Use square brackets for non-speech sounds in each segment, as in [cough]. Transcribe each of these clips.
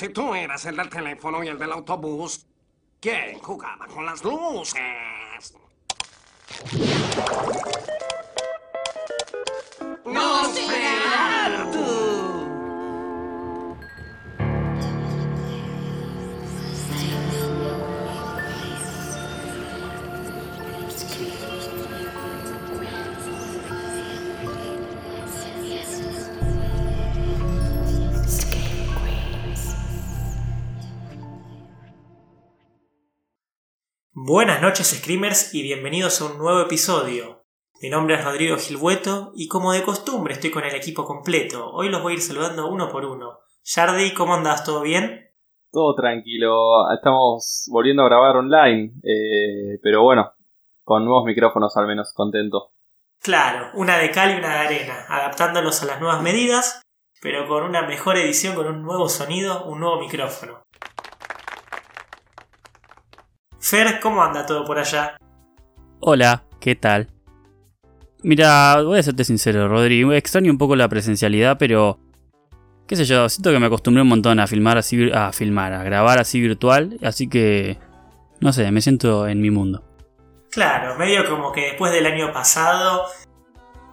Si tú eras el del teléfono y el del autobús, ¿quién jugaba con las luces? Buenas noches Screamers y bienvenidos a un nuevo episodio. Mi nombre es Rodrigo Gilbueto y como de costumbre estoy con el equipo completo. Hoy los voy a ir saludando uno por uno. Yardi, ¿cómo andas? ¿Todo bien? Todo tranquilo, estamos volviendo a grabar online, eh, pero bueno, con nuevos micrófonos al menos, contento. Claro, una de cal y una de arena, adaptándonos a las nuevas medidas, pero con una mejor edición, con un nuevo sonido, un nuevo micrófono. Fer, ¿cómo anda todo por allá? Hola, ¿qué tal? Mira, voy a serte sincero, Rodrigo. Extraño un poco la presencialidad, pero. qué sé yo, siento que me acostumbré un montón a filmar así. a filmar, a grabar así virtual. Así que. no sé, me siento en mi mundo. Claro, medio como que después del año pasado,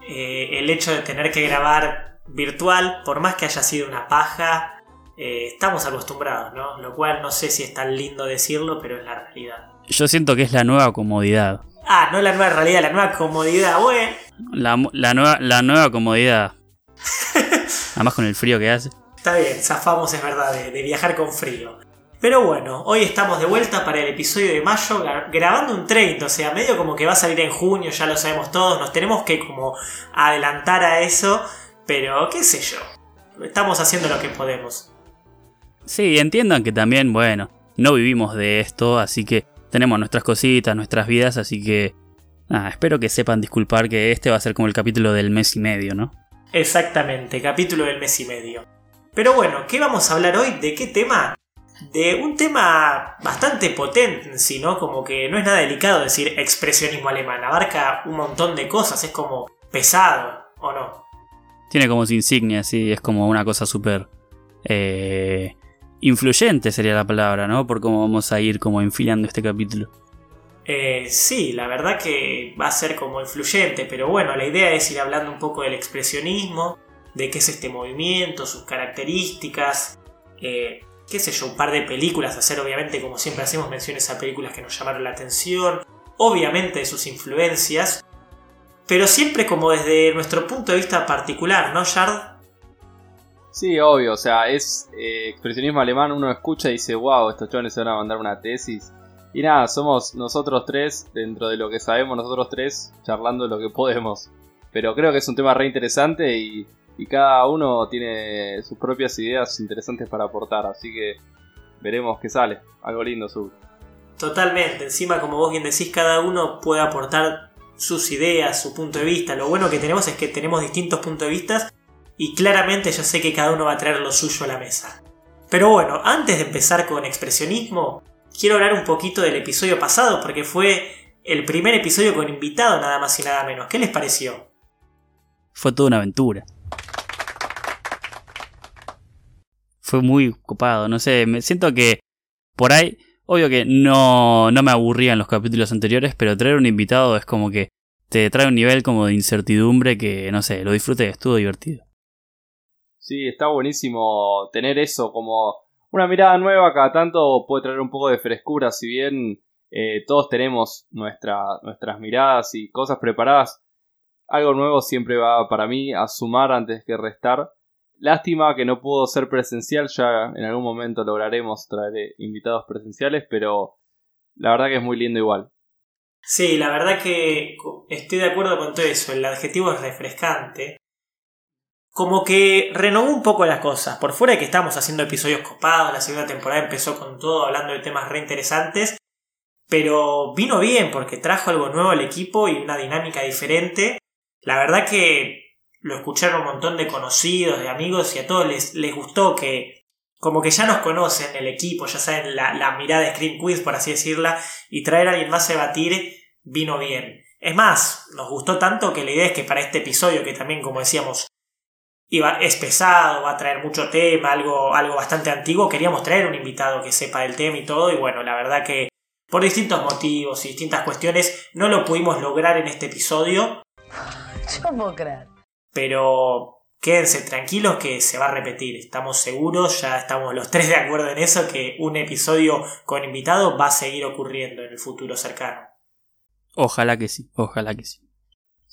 eh, el hecho de tener que grabar virtual, por más que haya sido una paja, eh, estamos acostumbrados, ¿no? Lo cual no sé si es tan lindo decirlo, pero es la realidad. Yo siento que es la nueva comodidad. Ah, no la nueva realidad, la nueva comodidad, bueno. La, nueva, la nueva comodidad. [laughs] Además con el frío que hace. Está bien, zafamos, es verdad, de, de viajar con frío. Pero bueno, hoy estamos de vuelta para el episodio de mayo gra- grabando un 30, o sea, medio como que va a salir en junio, ya lo sabemos todos, nos tenemos que como adelantar a eso, pero qué sé yo, estamos haciendo lo que podemos. Sí, entiendan que también, bueno, no vivimos de esto, así que tenemos nuestras cositas, nuestras vidas, así que. Nada, espero que sepan disculpar que este va a ser como el capítulo del mes y medio, ¿no? Exactamente, capítulo del mes y medio. Pero bueno, ¿qué vamos a hablar hoy? ¿De qué tema? De un tema bastante potente en sí, ¿no? Como que no es nada delicado decir expresionismo alemán, abarca un montón de cosas, es como pesado, ¿o no? Tiene como su insignia, sí, es como una cosa súper. eh, influyente sería la palabra, ¿no? Por cómo vamos a ir como enfilando este capítulo. Eh, sí, la verdad que va a ser como influyente, pero bueno, la idea es ir hablando un poco del expresionismo, de qué es este movimiento, sus características, eh, qué sé yo, un par de películas, hacer obviamente como siempre hacemos menciones a películas que nos llamaron la atención, obviamente de sus influencias, pero siempre como desde nuestro punto de vista particular, ¿no, Yard? Sí, obvio, o sea, es eh, expresionismo alemán, uno escucha y dice, wow, estos chavales se van a mandar una tesis. Y nada, somos nosotros tres, dentro de lo que sabemos nosotros tres, charlando lo que podemos. Pero creo que es un tema re interesante y, cada uno tiene sus propias ideas interesantes para aportar, así que veremos qué sale. Algo lindo, su. Totalmente, encima como vos bien decís, cada uno puede aportar sus ideas, su punto de vista. Lo bueno que tenemos es que tenemos distintos puntos de vista y claramente yo sé que cada uno va a traer lo suyo a la mesa. Pero bueno, antes de empezar con expresionismo, quiero hablar un poquito del episodio pasado porque fue el primer episodio con invitado nada más y nada menos. ¿Qué les pareció? Fue toda una aventura. Fue muy copado, no sé, me siento que por ahí, obvio que no, no me aburrían los capítulos anteriores, pero traer un invitado es como que te trae un nivel como de incertidumbre que, no sé, lo disfruté, estuvo divertido. Sí, está buenísimo tener eso como una mirada nueva cada tanto puede traer un poco de frescura, si bien eh, todos tenemos nuestra, nuestras miradas y cosas preparadas, algo nuevo siempre va para mí a sumar antes que restar. Lástima que no pudo ser presencial, ya en algún momento lograremos traer eh, invitados presenciales, pero la verdad que es muy lindo igual. Sí, la verdad que estoy de acuerdo con todo eso. El adjetivo es refrescante. Como que renovó un poco las cosas. Por fuera de que estamos haciendo episodios copados, la segunda temporada empezó con todo, hablando de temas re interesantes. Pero vino bien porque trajo algo nuevo al equipo y una dinámica diferente. La verdad que lo escucharon un montón de conocidos, de amigos y a todos les, les gustó que como que ya nos conocen el equipo, ya saben la, la mirada de Scream Quiz, por así decirla, y traer a alguien más a debatir vino bien. Es más, nos gustó tanto que la idea es que para este episodio, que también, como decíamos, iba, es pesado, va a traer mucho tema, algo, algo bastante antiguo. Queríamos traer un invitado que sepa del tema y todo, y bueno, la verdad que por distintos motivos y distintas cuestiones no lo pudimos lograr en este episodio. [laughs] Yo puedo creer. Pero quédense tranquilos que se va a repetir, estamos seguros, ya estamos los tres de acuerdo en eso, que un episodio con invitado va a seguir ocurriendo en el futuro cercano. Ojalá que sí, ojalá que sí.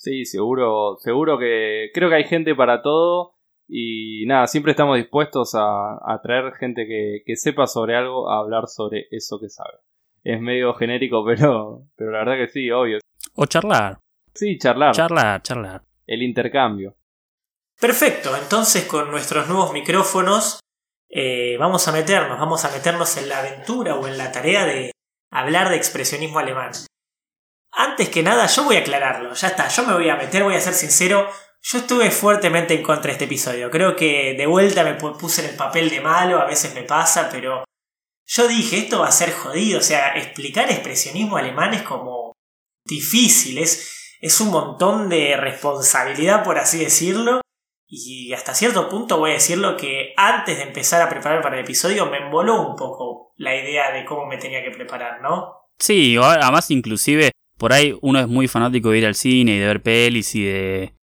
Sí, seguro, seguro que creo que hay gente para todo y nada, siempre estamos dispuestos a, a traer gente que, que sepa sobre algo, a hablar sobre eso que sabe. Es medio genérico, [laughs] pero, pero la verdad que sí, obvio. O charlar, Sí, charlar, charlar, charlar. el intercambio. Perfecto, entonces con nuestros nuevos micrófonos eh, vamos a meternos, vamos a meternos en la aventura o en la tarea de hablar de expresionismo alemán. Antes que nada, yo voy a aclararlo, ya está, yo me voy a meter, voy a ser sincero, yo estuve fuertemente en contra de este episodio, creo que de vuelta me pu- puse en el papel de malo, a veces me pasa, pero yo dije, esto va a ser jodido, o sea, explicar expresionismo alemán es como difícil, es, es un montón de responsabilidad, por así decirlo. Y hasta cierto punto voy a decirlo que antes de empezar a preparar para el episodio me emboló un poco la idea de cómo me tenía que preparar, ¿no? Sí, además inclusive por ahí uno es muy fanático de ir al cine y de ver pelis y de,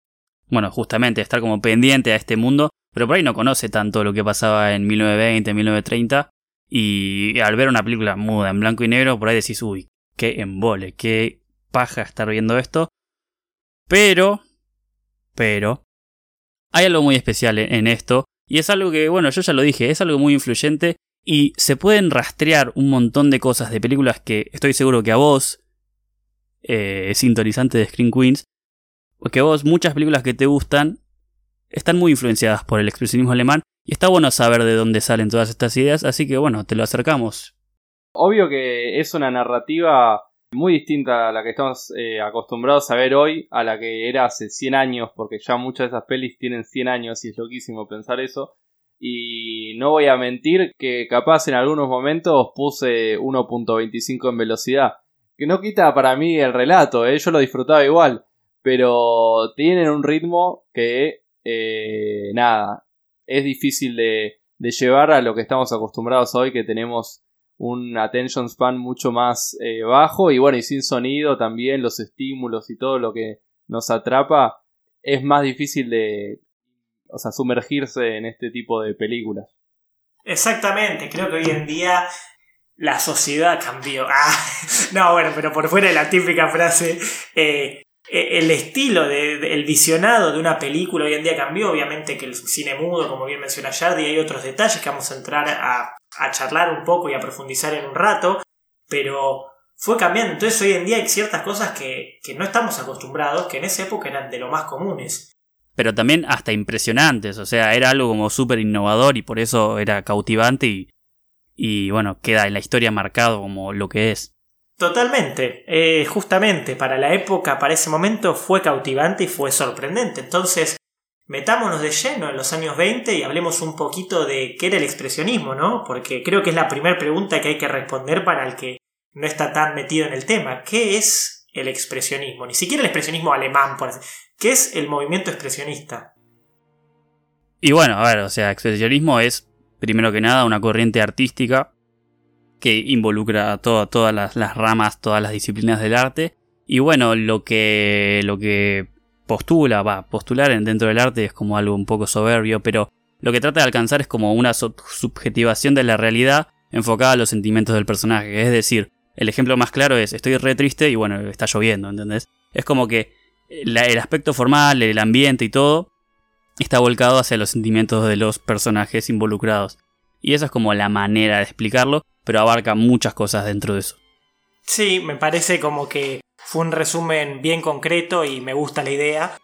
bueno, justamente estar como pendiente a este mundo, pero por ahí no conoce tanto lo que pasaba en 1920, 1930 y al ver una película muda en blanco y negro, por ahí decís, uy, qué embole, qué paja estar viendo esto. Pero, pero, hay algo muy especial en en esto y es algo que, bueno, yo ya lo dije, es algo muy influyente y se pueden rastrear un montón de cosas de películas que estoy seguro que a vos, eh, sintonizante de Screen Queens, o que a vos muchas películas que te gustan están muy influenciadas por el expresionismo alemán y está bueno saber de dónde salen todas estas ideas, así que bueno, te lo acercamos. Obvio que es una narrativa muy distinta a la que estamos eh, acostumbrados a ver hoy, a la que era hace 100 años, porque ya muchas de esas pelis tienen 100 años y es loquísimo pensar eso. Y no voy a mentir que capaz en algunos momentos puse 1.25 en velocidad, que no quita para mí el relato, ¿eh? yo lo disfrutaba igual, pero tienen un ritmo que, eh, nada, es difícil de, llevar a lo que estamos acostumbrados hoy, que tenemos un attention span mucho más eh, bajo y bueno, y sin sonido también, los estímulos y todo lo que nos atrapa, es más difícil de, o sea, sumergirse en este tipo de películas. Exactamente, creo que hoy en día la sociedad cambió. Ah, [laughs] no, bueno, pero por fuera de la típica frase, eh, eh, el estilo, de, el visionado de una película hoy en día cambió. Obviamente que el cine mudo, como bien menciona Yardi, hay otros detalles que vamos a entrar a, a charlar un poco y a profundizar en un rato, pero fue cambiando. Entonces hoy en día hay ciertas cosas que, que no estamos acostumbrados, que en esa época eran de lo más comunes. Pero también hasta impresionantes, o sea, era algo como súper innovador y por eso era cautivante y, y bueno, queda en la historia marcado como lo que es. Totalmente, eh, justamente para la época, para ese momento fue cautivante y fue sorprendente. Entonces, metámonos de lleno en los años 20 y hablemos un poquito de qué era el expresionismo, ¿no? Porque creo que es la primera pregunta que hay que responder para el que no está tan metido en el tema. ¿Qué es el expresionismo? Ni siquiera el expresionismo alemán, por así. ¿Qué es el movimiento expresionista? Y bueno, a ver, o sea, expresionismo es, primero que nada, una corriente artística que involucra a todo- todas las, las ramas, todas las disciplinas del arte. Y bueno, lo que, lo que postula, va, postular en- dentro del arte es como algo un poco soberbio, pero lo que trata de alcanzar es como una sub- subjetivación de la realidad enfocada a los sentimientos del personaje. Es decir, el ejemplo más claro es, estoy re triste y bueno, está lloviendo, ¿entendés? Es como que la- el aspecto formal, el ambiente y todo, está volcado hacia los sentimientos de los personajes involucrados. Y esa es como la manera de explicarlo, pero abarca muchas cosas dentro de eso. Sí, me parece como que fue un resumen bien concreto y me gusta la idea.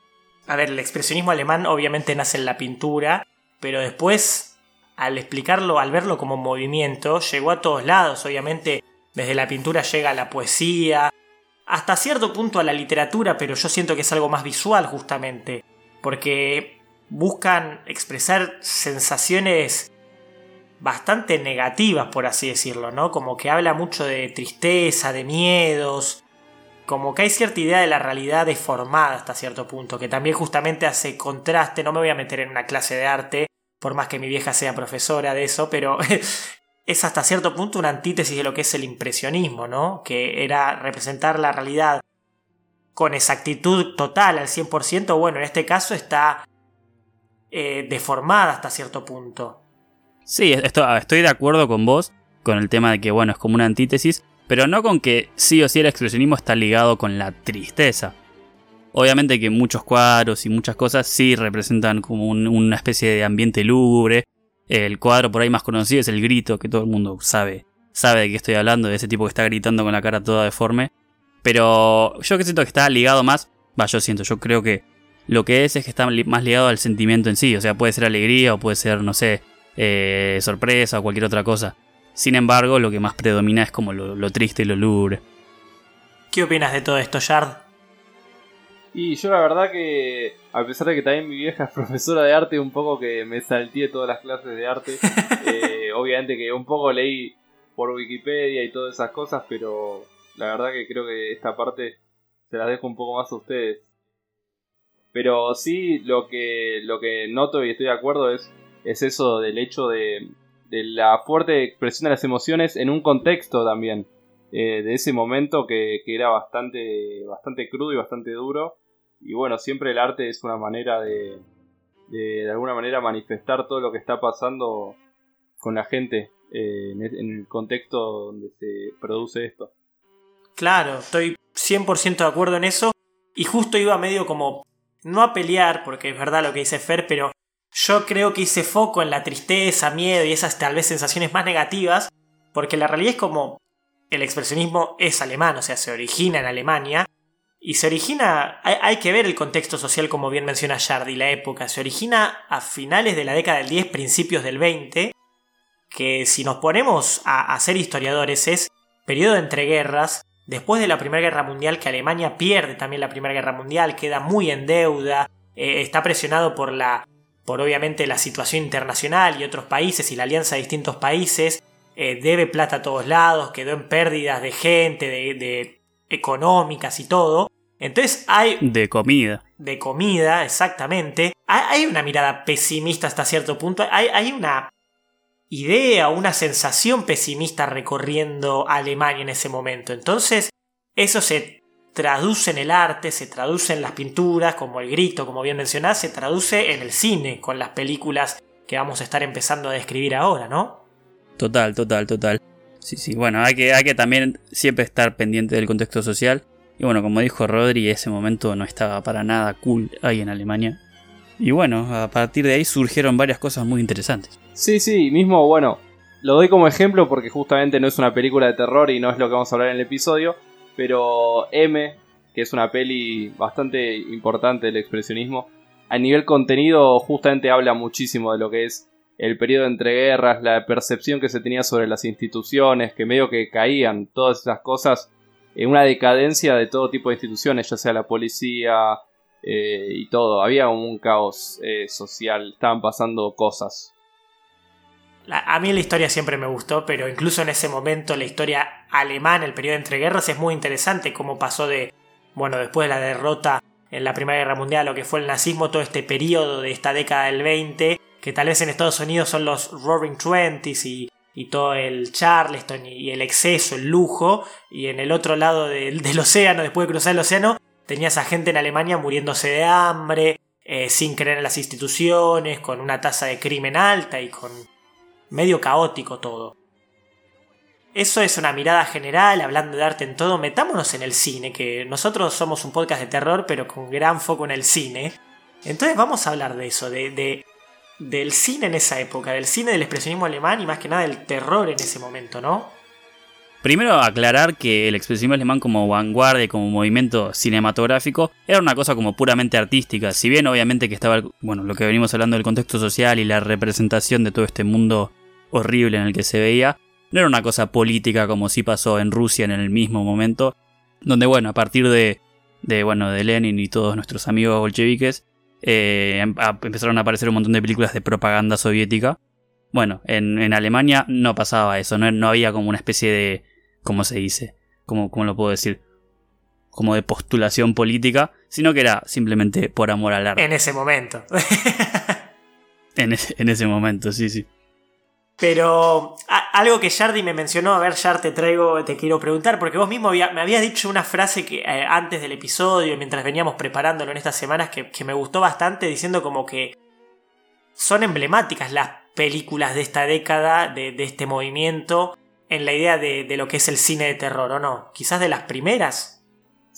A ver, el expresionismo alemán obviamente nace en la pintura, pero después, al explicarlo, al verlo como movimiento, llegó a todos lados. Obviamente, desde la pintura llega a la poesía, hasta cierto punto a la literatura, pero yo siento que es algo más visual justamente, porque buscan expresar sensaciones bastante negativas, por así decirlo, ¿no? Como que habla mucho de tristeza, de miedos. como que hay cierta idea de la realidad deformada hasta cierto punto, que también justamente hace contraste, no me voy a meter en una clase de arte, por más que mi vieja sea profesora de eso, pero [laughs] es hasta cierto punto una antítesis de lo que es el impresionismo, ¿no? Que era representar la realidad con exactitud total al 100%, bueno, en este caso está eh, deformada hasta cierto punto. Sí, esto, estoy de acuerdo con vos, con el tema de que, bueno, es como una antítesis, pero no con que sí o sí el expresionismo está ligado con la tristeza. Obviamente que muchos cuadros y muchas cosas sí representan como una especie de ambiente lúgubre. El cuadro por ahí más conocido es el grito, que todo el mundo sabe, sabe de qué estoy hablando, de ese tipo que está gritando con la cara toda deforme. Pero yo que siento que está ligado más, va, yo siento, yo creo que lo que es es que está más ligado al sentimiento en sí, o sea, puede ser alegría o puede ser, no sé, eh, sorpresa o cualquier otra cosa. Sin embargo, lo que más predomina es como lo, triste y lo lúgubre. ¿Qué opinas de todo esto, Shard? Y yo la verdad que, a pesar de que también mi vieja [laughs] es profesora de arte, un poco que me salté todas las clases de arte, [laughs] eh, obviamente que un poco leí por Wikipedia y todas esas cosas, pero la verdad que creo que esta parte se las dejo un poco más a ustedes. Pero sí, lo que, lo que noto y estoy de acuerdo es, es eso del hecho de, de la fuerte expresión de las emociones en un contexto también. Eh, de ese momento que, que, era bastante, bastante crudo y bastante duro. Y bueno, siempre el arte es una manera de, de, alguna manera manifestar todo lo que está pasando con la gente eh, en, en el contexto donde se produce esto. Claro, estoy 100% de acuerdo en eso. Y justo iba medio como, no a pelear, porque es verdad lo que dice Fer, pero yo creo que hice foco en la tristeza, miedo y esas tal vez sensaciones más negativas, porque la realidad es como el expresionismo es alemán, o sea, se origina en Alemania, y se origina, hay, que ver el contexto social como bien menciona Jardy, la época, se origina a finales de la década del 10, principios del 20, que si nos ponemos a, a ser historiadores es periodo de entreguerras, Después de la Primera Guerra Mundial, que Alemania pierde también la Primera Guerra Mundial, queda muy en deuda, eh, está presionado por la, por obviamente la situación internacional y otros países y la alianza de distintos países, eh, debe plata a todos lados, quedó en pérdidas de gente, de, económicas y todo. Entonces hay... De comida. De comida, exactamente. Hay, una mirada pesimista hasta cierto punto. Hay, hay una idea, una sensación pesimista recorriendo Alemania en ese momento. Entonces, eso se traduce en el arte, se traduce en las pinturas, como el grito, como bien mencionás, se traduce en el cine, con las películas que vamos a estar empezando a describir ahora, ¿no? Total, total, total. Sí, sí, bueno, hay que, hay que también siempre estar pendiente del contexto social. Y bueno, como dijo Rodri, ese momento no estaba para nada cool ahí en Alemania. Y bueno, a partir de ahí surgieron varias cosas muy interesantes. Sí, sí, mismo, bueno, lo doy como ejemplo porque justamente no es una película de terror y no es lo que vamos a hablar en el episodio, pero M, que es una peli bastante importante del expresionismo, a nivel contenido justamente habla muchísimo de lo que es el periodo entre guerras, la percepción que se tenía sobre las instituciones, que medio que caían, todas esas cosas, en una decadencia de todo tipo de instituciones, ya sea la policía, eh, y todo. Había un caos eh, social, estaban pasando cosas. A mí la historia siempre me gustó, pero incluso en ese momento la historia alemana, el periodo entre guerras, es muy interesante cómo pasó de, bueno, después de la derrota en la Primera Guerra Mundial, lo que fue el nazismo, todo este periodo de esta década del 20, que tal vez en Estados Unidos son los Roaring Twenties y, y todo el Charleston y, el exceso, el lujo, y en el otro lado del, [laughs] del océano, después de cruzar el océano, Tenías a gente en Alemania muriéndose de hambre, eh, sin creer en las instituciones, con una tasa de crimen alta y con medio caótico todo. Eso es una mirada general, hablando de arte en todo. Metámonos en el cine, que nosotros somos un podcast de terror, pero con gran foco en el cine. Entonces vamos a hablar de eso, de, de del cine en esa época, del cine del expresionismo alemán y más que nada del terror en ese momento, ¿no? Primero aclarar que el expresionismo alemán como vanguardia, como movimiento cinematográfico, era una cosa como puramente artística. Si bien obviamente que estaba, bueno, lo que venimos hablando del contexto social y la representación de todo este mundo horrible en el que se veía, no era una cosa política como sí pasó en Rusia en el mismo momento, donde bueno, a partir de, de bueno, de Lenin y todos nuestros amigos bolcheviques, eh, em, empezaron a aparecer un montón de películas de propaganda soviética. Bueno, en, Alemania no pasaba eso, no, no había como una especie de ¿Cómo se dice? ¿Cómo, cómo lo puedo decir? como de postulación política, sino que era simplemente por amor al arte. En ese momento. [laughs] En ese, en ese momento, sí, sí. Pero a- algo que Yardi me mencionó, a ver, Yard, te traigo, te quiero preguntar, porque vos mismo había- me habías dicho una frase que eh, antes del episodio, mientras veníamos preparándolo en estas semanas, que, que me gustó bastante, diciendo como que son emblemáticas las películas de esta década, de, de este movimiento, en la idea de, de lo que es el cine de terror, ¿o no? Quizás de las primeras.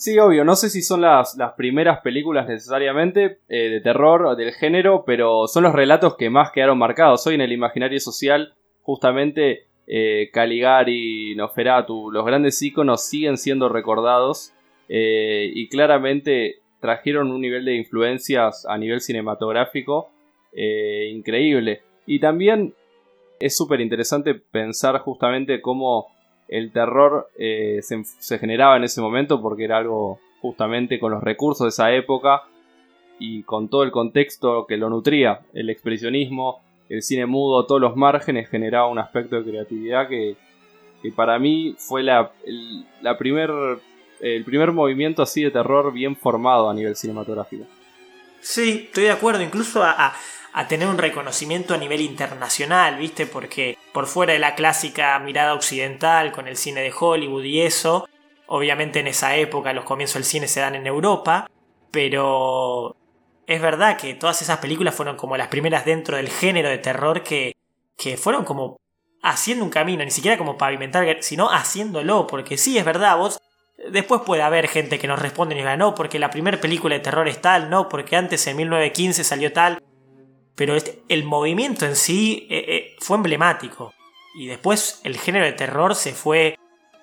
Sí, obvio, no sé si son las, las primeras películas necesariamente eh, de terror del género, pero son los relatos que más quedaron marcados. Hoy en el imaginario social, justamente eh, Caligari, Nosferatu, los grandes íconos siguen siendo recordados eh, y claramente trajeron un nivel de influencias a nivel cinematográfico increíble. Y también es súper interesante pensar justamente cómo el terror eh, se, generaba en ese momento porque era algo justamente con los recursos de esa época y con todo el contexto que lo nutría, el expresionismo, el cine mudo, todos los márgenes generaba un aspecto de creatividad que, para mí fue la, el, primer, el primer movimiento así de terror bien formado a nivel cinematográfico. Sí, estoy de acuerdo, incluso a- a tener un reconocimiento a nivel internacional, ¿viste? Porque por fuera de la clásica mirada occidental con el cine de Hollywood y eso, obviamente en esa época los comienzos del cine se dan en Europa, pero es verdad que todas esas películas fueron como las primeras dentro del género de terror que, que fueron como haciendo un camino, ni siquiera como pavimentar, sino haciéndolo, porque sí, es verdad, vos Después puede haber gente que nos responde y diga, no, porque la primera película de terror es tal, no, porque antes en 1915 salió tal. Pero este- el movimiento en sí eh, eh, fue emblemático. Y después el género de terror se fue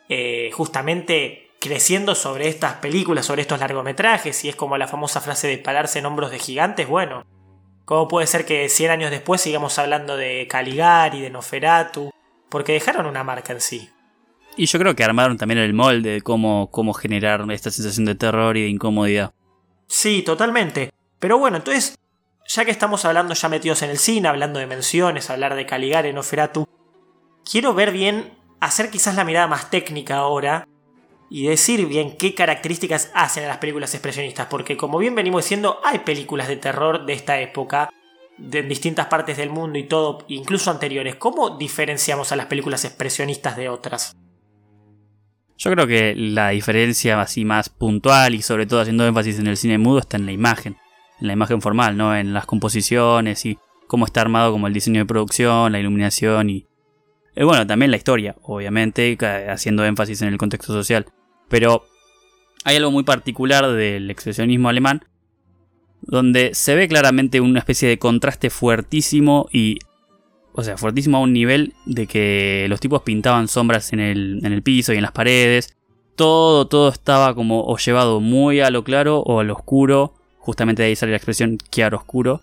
eh, justamente creciendo sobre estas películas, sobre estos largometrajes. Y es como la famosa frase de pararse en hombros de gigantes. Bueno, ¿cómo puede ser que 100 años después sigamos hablando de Caligari, de Noferatu? Porque dejaron una marca en sí. Y yo creo que armaron también el molde de cómo, cómo generar esta sensación de terror y de incomodidad. Sí, totalmente. Pero bueno, entonces, ya que estamos hablando ya metidos en el cine, hablando de menciones, hablar de Caligari, Noferatu, quiero ver bien, hacer quizás la mirada más técnica ahora y decir bien qué características hacen a las películas expresionistas, porque como bien venimos diciendo, hay películas de terror de esta época, de en distintas partes del mundo y todo, incluso anteriores. ¿Cómo diferenciamos a las películas expresionistas de otras? Yo creo que la diferencia así más puntual y sobre todo haciendo énfasis en el cine mudo está en la imagen, en la imagen formal, ¿no? En las composiciones y cómo está armado como el diseño de producción, la iluminación y... y bueno, también la historia, obviamente, haciendo énfasis en el contexto social. Pero hay algo muy particular del expresionismo alemán, donde se ve claramente una especie de contraste fuertísimo y o sea, fuertísimo a un nivel de que los tipos pintaban sombras en el, en el piso y en las paredes. Todo, todo estaba como o llevado muy a lo claro o a lo oscuro. Justamente de ahí sale la expresión claro oscuro.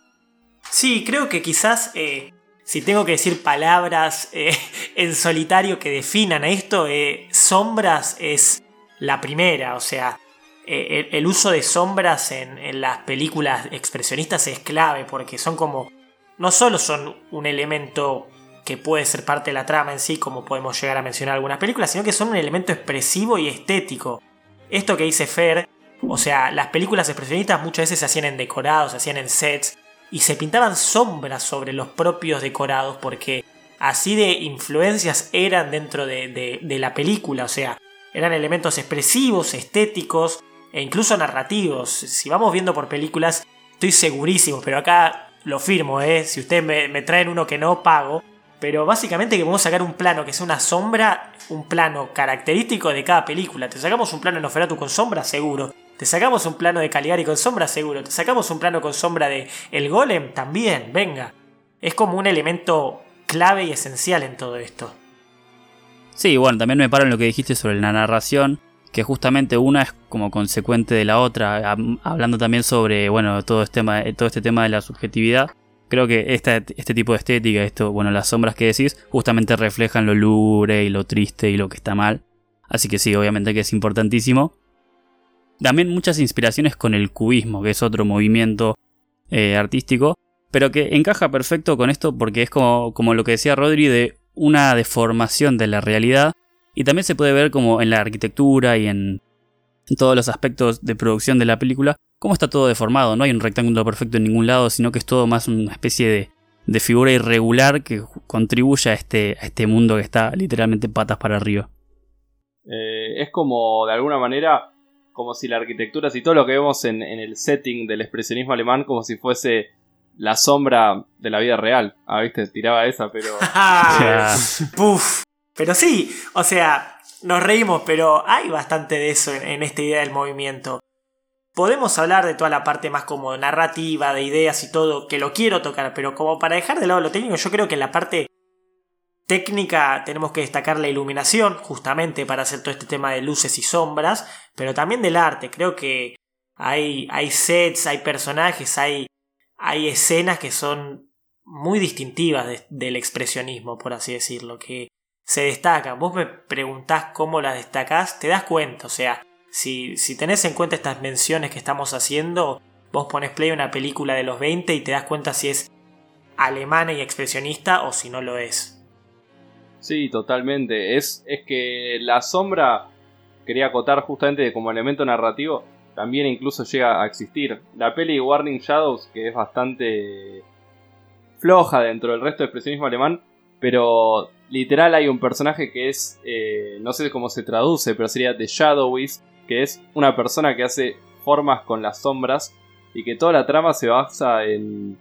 Sí, creo que quizás eh, si tengo que decir palabras eh, [laughs] en solitario que definan a esto, eh, sombras es la primera. O sea, el, el uso de sombras en, en las películas expresionistas es clave porque son como... No solo son un elemento que puede ser parte de la trama en sí, como podemos llegar a mencionar algunas películas, sino que son un elemento expresivo y estético. Esto que dice Fer, o sea, las películas expresionistas muchas veces se hacían en decorados, se hacían en sets, y se pintaban sombras sobre los propios decorados porque así de influencias eran dentro de, de- la película, o sea, eran elementos expresivos, estéticos e incluso narrativos. Si vamos viendo por películas, estoy segurísimo, pero acá lo firmo, ¿eh? si ustedes me, me traen uno que no pago, pero básicamente que podemos sacar un plano que sea una sombra, un plano característico de cada película. Te sacamos un plano de Noferatu con sombra, seguro. Te sacamos un plano de Caligari con sombra, seguro. Te sacamos un plano con sombra de El Golem, también, venga. Es como un elemento clave y esencial en todo esto. Sí, bueno, también me paro en lo que dijiste sobre la narración, que justamente una es como consecuente de la otra, hab- hablando también sobre, bueno, todo este tema, todo este tema de la subjetividad. Creo que este tipo de estética, esto, bueno, las sombras que decís, justamente reflejan lo lúgubre y lo triste y lo que está mal. Así que sí, obviamente que es importantísimo. También muchas inspiraciones con el cubismo, que es otro movimiento eh, artístico, pero que encaja perfecto con esto porque es como, como lo que decía Rodri de una deformación de la realidad y también se puede ver como en la arquitectura y en, todos los aspectos de producción de la película, cómo está todo deformado. No hay un rectángulo perfecto en ningún lado, sino que es todo más una especie de, de figura irregular que contribuye a este, a este mundo que está literalmente patas para arriba. Eh, es como, de alguna manera, como si la arquitectura, si todo lo que vemos en, en, el setting del expresionismo alemán, como si fuese la sombra de la vida real. Ah, viste, tiraba esa, pero... [laughs] Puf. Pero sí, o sea, nos reímos, pero hay bastante de eso en, en esta idea del movimiento. Podemos hablar de toda la parte más como narrativa, de ideas y todo, que lo quiero tocar, pero como para dejar de lado lo técnico, yo creo que en la parte técnica tenemos que destacar la iluminación, justamente para hacer todo este tema de luces y sombras, pero también del arte. Creo que hay, hay sets, hay personajes, hay, hay escenas que son muy distintivas de, del expresionismo, por así decirlo, que se destacan. Vos me preguntás cómo las destacás, te das cuenta, o sea, si, si tenés en cuenta estas menciones que estamos haciendo, vos pones play una película de los 20 y te das cuenta si es alemana y expresionista o si no lo es. Sí, totalmente. Es, es que la sombra, quería acotar justamente como elemento narrativo, también incluso llega a existir. La peli Warning Shadows, que es bastante floja dentro del resto del expresionismo alemán, pero literal hay un personaje que es, eh, no sé cómo se traduce, pero sería The Shadowist, que es una persona que hace formas con las sombras y que toda la trama se basa en,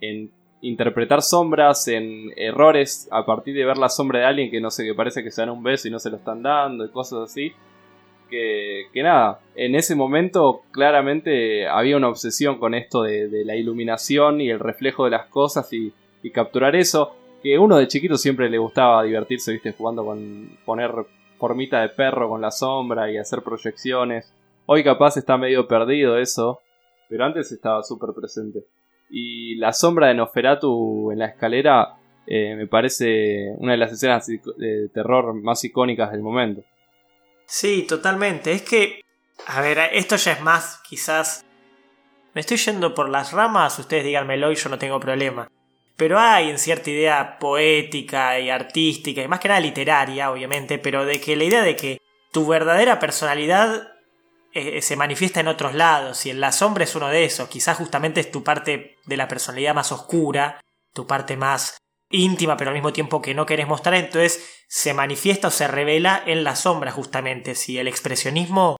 en interpretar sombras, en errores a partir de ver la sombra de alguien que no sé, que parece que se dan un beso y no se lo están dando y cosas así. Que, que nada, en ese momento claramente había una obsesión con esto de, la iluminación y el reflejo de las cosas y, y, capturar eso. Que uno de chiquito siempre le gustaba divertirse, viste, jugando con poner formita de perro con la sombra y hacer proyecciones. Hoy capaz está medio perdido eso, pero antes estaba súper presente. Y la sombra de Noferatu en la escalera eh, me parece una de las escenas de terror más icónicas del momento. Sí, totalmente. Es que, a ver, esto ya es más, quizás... Me estoy yendo por las ramas, ustedes díganmelo y yo no tengo problema. Pero hay en cierta idea poética y artística, y más que nada literaria, obviamente, pero de que la idea de que tu verdadera personalidad eh, se manifiesta en otros lados, y en la sombra es uno de esos, quizás justamente es tu parte de la personalidad más oscura, tu parte más íntima, pero al mismo tiempo que no querés mostrar, entonces se manifiesta o se revela en la sombra justamente, si el expresionismo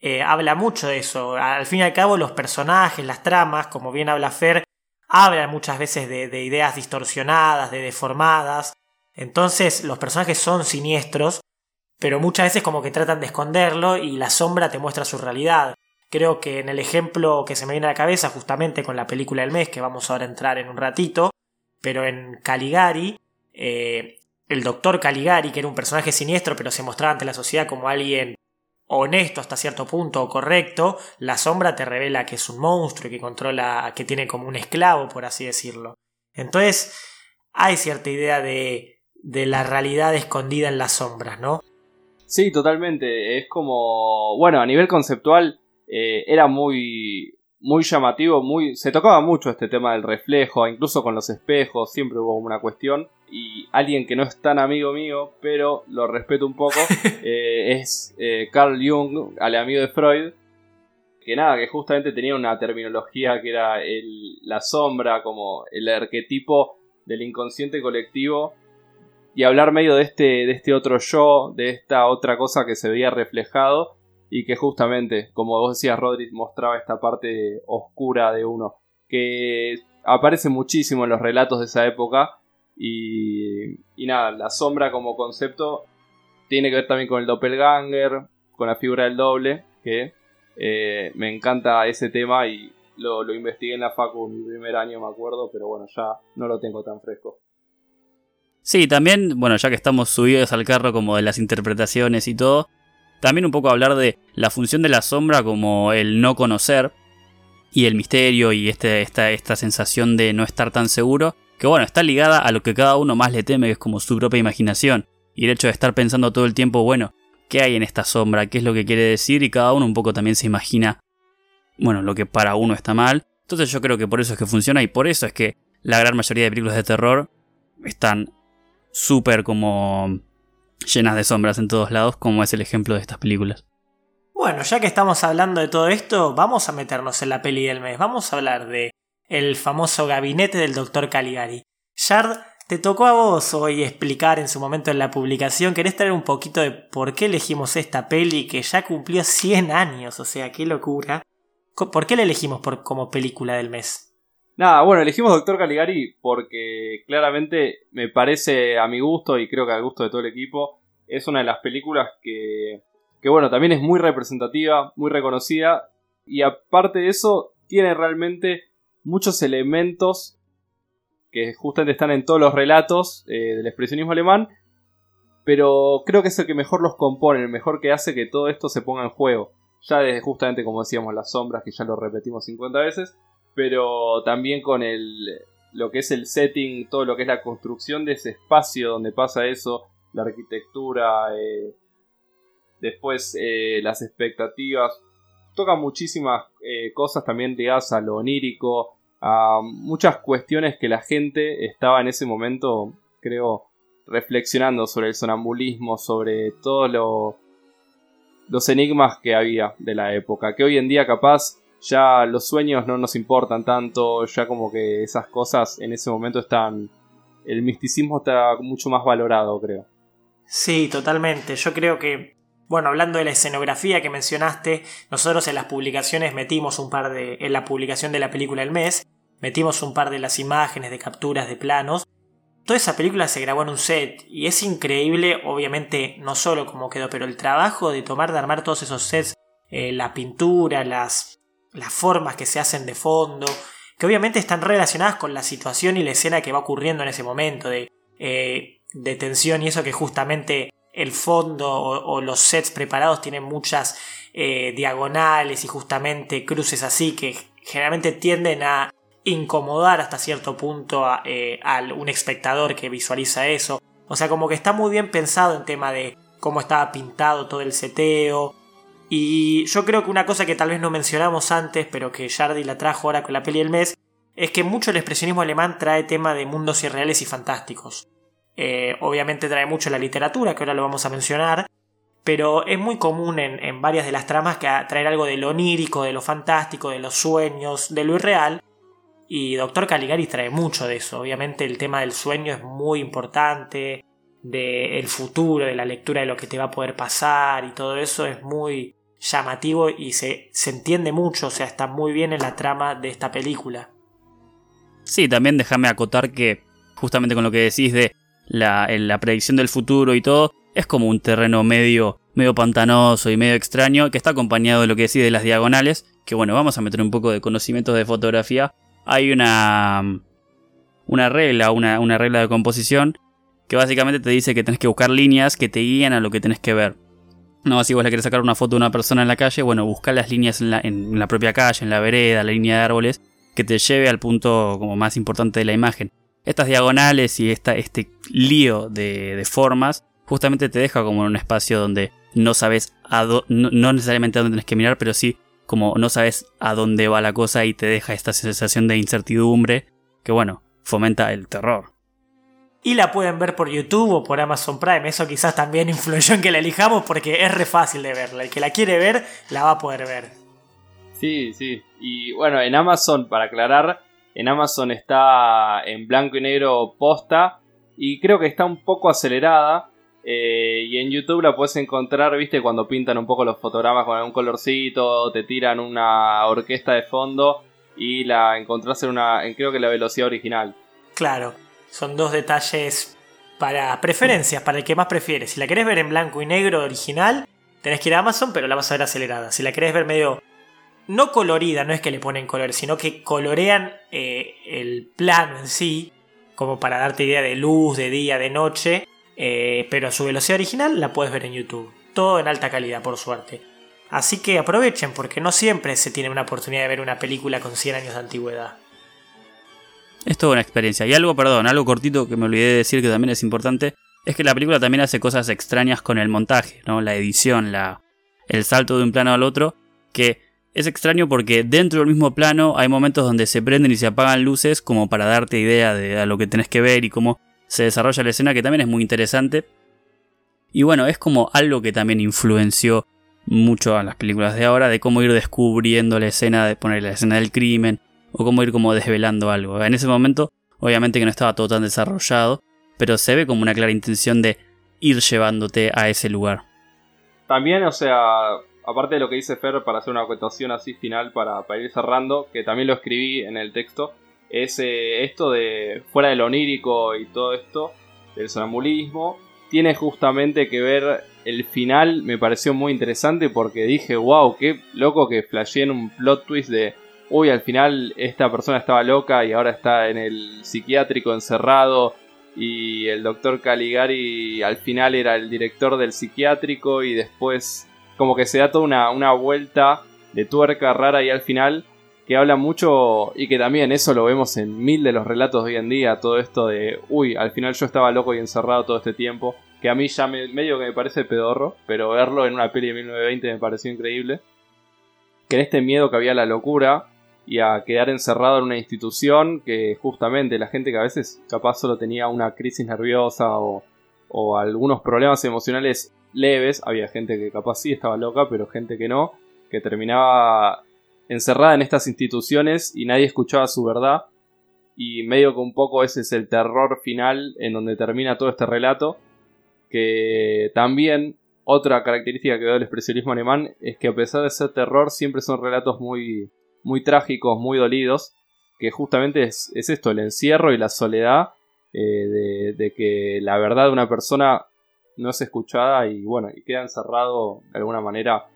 eh, habla mucho de eso, al fin y al cabo los personajes, las tramas, como bien habla Fer, hablan muchas veces de, de ideas distorsionadas, de deformadas. Entonces los personajes son siniestros, pero muchas veces como que tratan de esconderlo y la sombra te muestra su realidad. Creo que en el ejemplo que se me viene a la cabeza, justamente con la película del mes, que vamos ahora a entrar en un ratito, pero en Caligari, eh, el doctor Caligari, que era un personaje siniestro, pero se mostraba ante la sociedad como alguien honesto hasta cierto punto o correcto, la sombra te revela que es un monstruo y que controla, que tiene como un esclavo, por así decirlo. Entonces, hay cierta idea de, de la realidad escondida en las sombras, ¿no? Sí, totalmente. Es como, bueno, a nivel conceptual eh, era muy, muy llamativo, muy, se tocaba mucho este tema del reflejo, incluso con los espejos, siempre hubo una cuestión y alguien que no es tan amigo mío, pero lo respeto un poco, [laughs] eh, es eh, Carl Jung, al amigo de Freud, que nada, que justamente tenía una terminología que era el, la sombra, como el arquetipo del inconsciente colectivo, y hablar medio de este, de este otro yo, de esta otra cosa que se veía reflejado, y que justamente, como vos decías, Rodri, mostraba esta parte oscura de uno, que aparece muchísimo en los relatos de esa época, y, nada, la sombra como concepto tiene que ver también con el doppelganger, con la figura del doble, que eh, me encanta ese tema y lo, lo, investigué en la facu en mi primer año, me acuerdo, pero bueno, ya no lo tengo tan fresco. Sí, también, bueno, ya que estamos subidos al carro como de las interpretaciones y todo, también un poco hablar de la función de la sombra como el no conocer y el misterio y este, esta, esta sensación de no estar tan seguro, que bueno, está ligada a lo que cada uno más le teme, que es como su propia imaginación. Y el hecho de estar pensando todo el tiempo, bueno, ¿qué hay en esta sombra? ¿Qué es lo que quiere decir? Y cada uno un poco también se imagina, bueno, lo que para uno está mal. Entonces yo creo que por eso es que funciona y por eso es que la gran mayoría de películas de terror están súper como llenas de sombras en todos lados, como es el ejemplo de estas películas. Bueno, ya que estamos hablando de todo esto, vamos a meternos en la peli del mes. Vamos a hablar de el famoso gabinete del Dr. Caligari. Shard, te tocó a vos hoy explicar en su momento en la publicación. ¿Querés traer un poquito de por qué elegimos esta peli que ya cumplió 100 años? O sea, qué locura. ¿Por qué la elegimos por, como película del mes? Nada, bueno, elegimos Doctor Caligari porque claramente me parece a mi gusto y creo que al gusto de todo el equipo. Es una de las películas que que bueno, también es muy representativa, muy reconocida, y aparte de eso, tiene realmente muchos elementos que justamente están en todos los relatos eh, del expresionismo alemán, pero creo que es el que mejor los compone, el mejor que hace que todo esto se ponga en juego. Ya desde justamente como decíamos las sombras, que ya lo repetimos 50 veces, pero también con el, lo que es el setting, todo lo que es la construcción de ese espacio donde pasa eso, la arquitectura, eh, Después eh, las expectativas. Toca muchísimas eh, cosas también ligadas a lo onírico. A muchas cuestiones que la gente estaba en ese momento, creo, reflexionando sobre el sonambulismo, sobre todos lo, los enigmas que había de la época. Que hoy en día capaz ya los sueños no nos importan tanto, ya como que esas cosas en ese momento están... El misticismo está mucho más valorado, creo. Sí, totalmente. Yo creo que bueno, hablando de la escenografía que mencionaste, nosotros en las publicaciones metimos un par de. en la publicación de la película del mes, metimos un par de las imágenes de capturas de planos. Toda esa película se grabó en un set y es increíble, obviamente, no solo cómo quedó, pero el trabajo de tomar, de armar todos esos sets, eh, la pintura, las, las formas que se hacen de fondo, que obviamente están relacionadas con la situación y la escena que va ocurriendo en ese momento de, eh, de tensión y eso que justamente el fondo o, los sets preparados tienen muchas eh, diagonales y justamente cruces así que generalmente tienden a incomodar hasta cierto punto a, eh, un espectador que visualiza eso. O sea, como que está muy bien pensado en tema de cómo estaba pintado todo el seteo. Y yo creo que una cosa que tal vez no mencionamos antes, pero que Jardy la trajo ahora con la peli del mes, es que mucho el expresionismo alemán trae tema de mundos irreales y fantásticos. Eh, obviamente trae mucho la literatura, que ahora lo vamos a mencionar, pero es muy común en, varias de las tramas que traer algo de lo onírico, de lo fantástico, de los sueños, de lo irreal. Y Doctor Caligari trae mucho de eso. Obviamente el tema del sueño es muy importante, del futuro, de la lectura de lo que te va a poder pasar y todo eso es muy llamativo y se, se entiende mucho, o sea, está muy bien en la trama de esta película. Sí, también déjame acotar que justamente con lo que decís de la, la predicción del futuro y todo, es como un terreno medio, medio pantanoso y medio extraño que está acompañado de lo que decís de las diagonales, que bueno, vamos a meter un poco de conocimientos de fotografía. Hay una, una regla, una, una regla de composición que básicamente te dice que tenés que buscar líneas que te guían a lo que tenés que ver. No, si vos le querés sacar una foto de una persona en la calle, bueno, buscar las líneas en la, en la propia calle, en la vereda, la línea de árboles, que te lleve al punto como más importante de la imagen estas diagonales y esta, este lío de, formas justamente te deja como en un espacio donde no sabes a no, necesariamente a dónde tienes que mirar, pero sí como no sabes a dónde va la cosa y te deja esta sensación de incertidumbre que bueno, fomenta el terror. Y la pueden ver por YouTube o por Amazon Prime. Eso quizás también influyó en que la elijamos porque es re fácil de verla. El que la quiere ver, la va a poder ver. Sí, sí. Y bueno, en Amazon, para aclarar, en Amazon está en blanco y negro posta y creo que está un poco acelerada. Eh, y en YouTube la puedes encontrar, viste, cuando pintan un poco los fotogramas con algún colorcito, te tiran una orquesta de fondo y la encontrás en una, en, creo que la velocidad original. Claro, son dos detalles para preferencias, para el que más prefiere. Si la querés ver en blanco y negro original, tenés que ir a Amazon, pero la vas a ver acelerada. Si la querés ver medio no colorida, no es que le ponen color, sino que colorean eh, el plano en sí, como para darte idea de luz, de día, de noche, eh, pero a su velocidad original la puedes ver en YouTube. Todo en alta calidad, por suerte. Así que aprovechen, porque no siempre se tiene una oportunidad de ver una película con 100 años de antigüedad. Es toda una experiencia. Y algo, perdón, algo cortito que me olvidé de decir que también es importante, es que la película también hace cosas extrañas con el montaje, ¿no? La edición, la, el salto de un plano al otro, que es extraño porque dentro del mismo plano hay momentos donde se prenden y se apagan luces como para darte idea de lo que tenés que ver y cómo se desarrolla la escena, que también es muy interesante. Y bueno, es como algo que también influenció mucho a las películas de ahora, de cómo ir descubriendo la escena, de poner la escena del crimen, o cómo ir como desvelando algo. En ese momento, obviamente que no estaba todo tan desarrollado, pero se ve como una clara intención de ir llevándote a ese lugar. También, o sea, aparte de lo que dice Fer, para hacer una acotación así final para, ir cerrando, que también lo escribí en el texto, es eh, esto de fuera del onírico y todo esto, del sonambulismo, tiene justamente que ver el final, me pareció muy interesante porque dije, wow, qué loco que flasheé en un plot twist de, uy, al final esta persona estaba loca y ahora está en el psiquiátrico encerrado. Y el doctor Caligari al final era el director del psiquiátrico y después como que se da toda una, una vuelta de tuerca rara y al final que habla mucho y que también eso lo vemos en mil de los relatos de hoy en día, todo esto de, uy, al final yo estaba loco y encerrado todo este tiempo, que a mí ya me, medio que me parece pedorro, pero verlo en una peli de 1920 me pareció increíble, que en este miedo que había a la locura y a quedar encerrado en una institución que justamente la gente que a veces capaz solo tenía una crisis nerviosa o, o algunos problemas emocionales leves, había gente que capaz sí estaba loca, pero gente que no, que terminaba encerrada en estas instituciones y nadie escuchaba su verdad. Y medio que un poco ese es el terror final en donde termina todo este relato. Que también otra característica que da el expresionismo alemán es que a pesar de ser terror siempre son relatos muy, muy trágicos, muy dolidos. Que justamente es, esto, el encierro y la soledad eh, de, que la verdad de una persona no es escuchada y bueno, y queda encerrado de alguna manera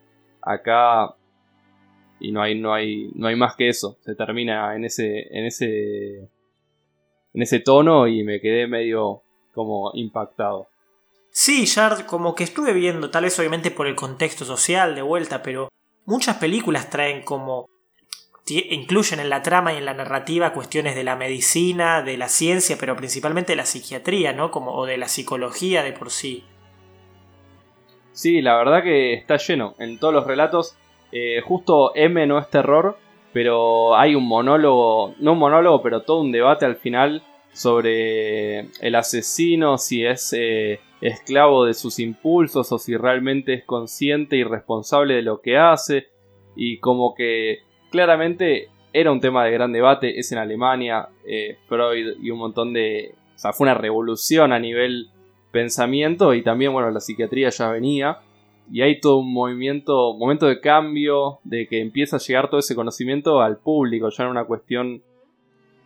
acá y no hay, no hay, no hay más que eso. Se termina en ese, en ese, en ese tono y me quedé medio como impactado. Sí, Yard, como que estuve viendo, tal vez obviamente por el contexto social de vuelta, pero muchas películas traen como incluyen en la trama y en la narrativa cuestiones de la medicina, de la ciencia, pero principalmente de la psiquiatría, ¿no? Como, o de la psicología de por sí. Sí, la verdad que está lleno. En todos los relatos eh, justo M no es terror, pero hay un monólogo, no un monólogo, pero todo un debate al final sobre el asesino, si es eh, esclavo de sus impulsos o si realmente es consciente y responsable de lo que hace. Y como que claramente era un tema de gran debate, es en Alemania, eh, Freud y un montón de... O sea, fue una revolución a nivel pensamiento y también, bueno, la psiquiatría ya venía. Y hay todo un movimiento, momento de cambio, de que empieza a llegar todo ese conocimiento al público, ya no una cuestión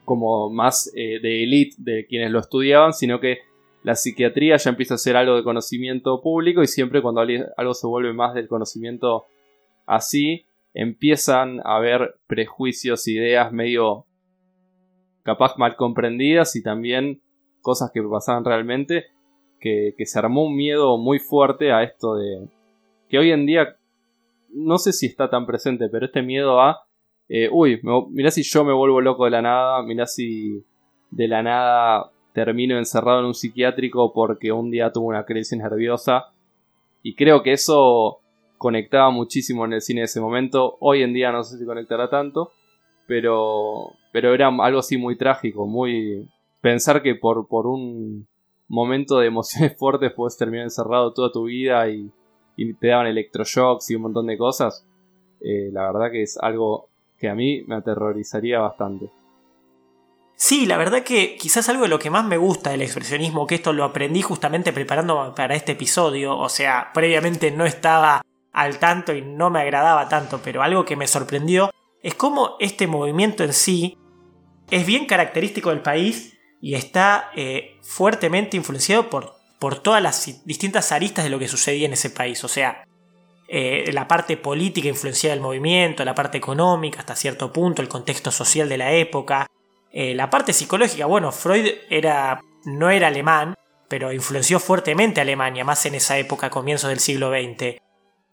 como más eh, de élite de quienes lo estudiaban, sino que la psiquiatría ya empieza a ser algo de conocimiento público y siempre cuando algo se vuelve más del conocimiento así, empiezan a haber prejuicios, ideas medio capaz mal comprendidas y también cosas que pasaban realmente, que se armó un miedo muy fuerte a esto de, que hoy en día no sé si está tan presente, pero este miedo a, eh, uy, mirá si yo me vuelvo loco de la nada, mirá si de la nada termino encerrado en un psiquiátrico porque un día tuve una crisis nerviosa. Y creo que eso conectaba muchísimo en el cine de ese momento. Hoy en día no sé si conectará tanto, pero, pero era algo así muy trágico, muy... Pensar que por, por un momento de emociones [laughs] fuertes puedes terminar encerrado toda tu vida y y te daban electroshocks y un montón de cosas, eh, la verdad que es algo que a mí me aterrorizaría bastante. Sí, la verdad que quizás algo de lo que más me gusta del expresionismo, que esto lo aprendí justamente preparando para este episodio, o sea, previamente no estaba al tanto y no me agradaba tanto, pero algo que me sorprendió es cómo este movimiento en sí es bien característico del país y está eh, fuertemente influenciado por por todas las distintas aristas de lo que sucedía en ese país. O sea, eh, la parte política influenciada del movimiento, la parte económica hasta cierto punto, el contexto social de la época, eh, la parte psicológica. Bueno, Freud era, no era alemán, pero influenció fuertemente a Alemania, más en esa época, comienzos del siglo XX.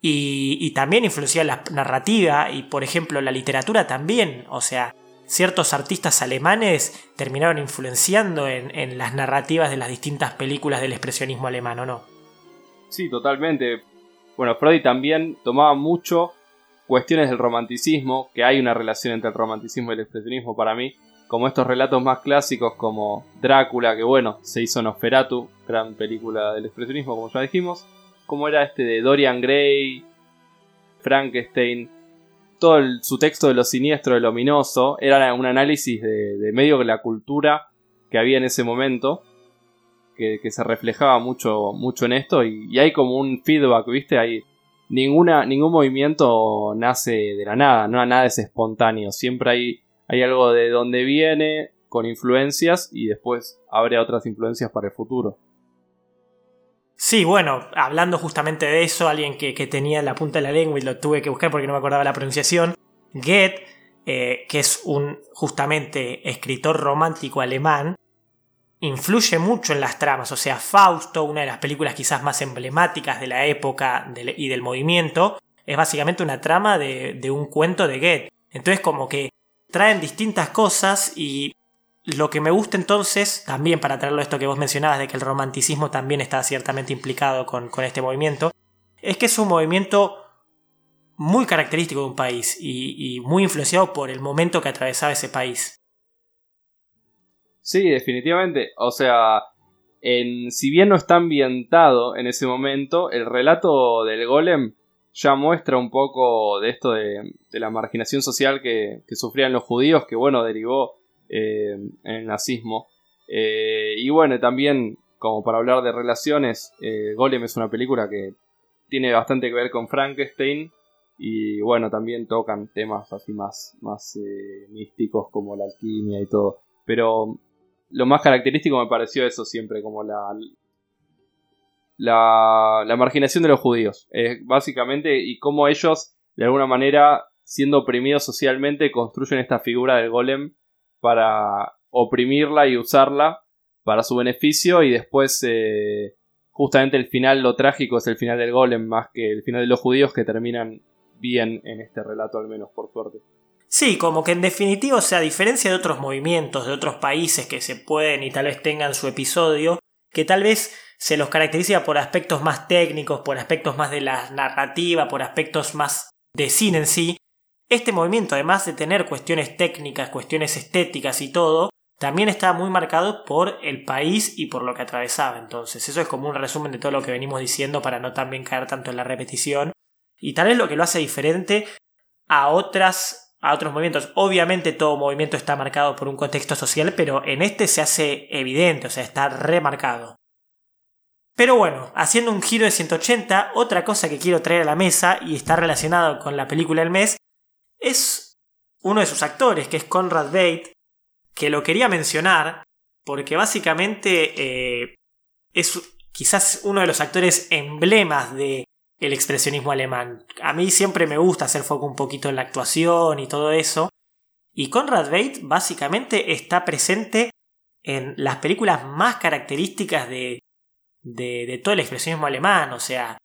Y, también influenció la narrativa y, por ejemplo, la literatura también. O sea, ciertos artistas alemanes terminaron influenciando en, las narrativas de las distintas películas del expresionismo alemán, ¿o no? Sí, totalmente. Bueno, Freud también tomaba mucho cuestiones del romanticismo, que hay una relación entre el romanticismo y el expresionismo para mí, como estos relatos más clásicos como Drácula, que bueno, se hizo Nosferatu, gran película del expresionismo, como ya dijimos, como era este de Dorian Gray, Frankenstein, todo el- su texto de lo siniestro, de lo ominoso, era un análisis de, medio de la cultura que había en ese momento, que, se reflejaba mucho, mucho en esto, y, hay como un feedback, ¿viste? Hay ninguna, ningún movimiento nace de la nada, no nada es espontáneo, siempre hay, algo de donde viene, con influencias, y después abre otras influencias para el futuro. Sí, bueno, hablando justamente de eso, alguien que, que tenía en la punta de la lengua y lo tuve que buscar porque no me acordaba la pronunciación, Goethe, eh, que es un justamente escritor romántico alemán, influye mucho en las tramas, o sea, Fausto, una de las películas quizás más emblemáticas de la época y del movimiento, es básicamente una trama de, de un cuento de Goethe. Entonces como que traen distintas cosas y lo que me gusta entonces, también para traerlo a esto que vos mencionabas, de que el romanticismo también está ciertamente implicado con, con este movimiento, es que es un movimiento muy característico de un país y, muy influenciado por el momento que atravesaba ese país. Sí, definitivamente. O sea, en, si bien no está ambientado en ese momento, el relato del golem ya muestra un poco de esto de, de la marginación social que, que sufrían los judíos, que bueno, derivó eh, el nazismo. Eh, y bueno, también, como para hablar de relaciones, eh, Golem es una película que tiene bastante que ver con Frankenstein. Y bueno, también tocan temas así más, más eh, místicos como la alquimia y todo. Pero lo más característico me pareció eso siempre, como la, la, la marginación de los judíos. Básicamente, y cómo ellos, de alguna manera, siendo oprimidos socialmente, construyen esta figura del golem para oprimirla y usarla para su beneficio y después eh, justamente el final, lo trágico es el final del golem más que el final de los judíos que terminan bien en este relato al menos por suerte. Sí, como que en definitiva, o sea, a diferencia de otros movimientos de otros países que se pueden y tal vez tengan su episodio, que tal vez se los caracteriza por aspectos más técnicos, por aspectos más de la narrativa, por aspectos más de cine en sí, este movimiento, además de tener cuestiones técnicas, cuestiones estéticas y todo, también está muy marcado por el país y por lo que atravesaba. Entonces, eso es como un resumen de todo lo que venimos diciendo para no también caer tanto en la repetición. Y tal vez lo que lo hace diferente a otras a otros movimientos. Obviamente todo movimiento está marcado por un contexto social, pero en este se hace evidente, o sea, está remarcado. Pero bueno, haciendo un giro de 180, otra cosa que quiero traer a la mesa y está relacionado con la película del mes es uno de sus actores, que es Conrad Bate, que lo quería mencionar porque básicamente eh, es quizás uno de los actores emblemas de el expresionismo alemán. A mí siempre me gusta hacer foco un poquito en la actuación y todo eso. Y Conrad Bate básicamente está presente en las películas más características de, de, todo el expresionismo alemán. O sea,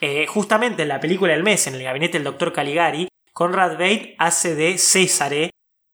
eh, justamente en la película del mes, en el gabinete del doctor Caligari, Conrad Bate hace de Césare,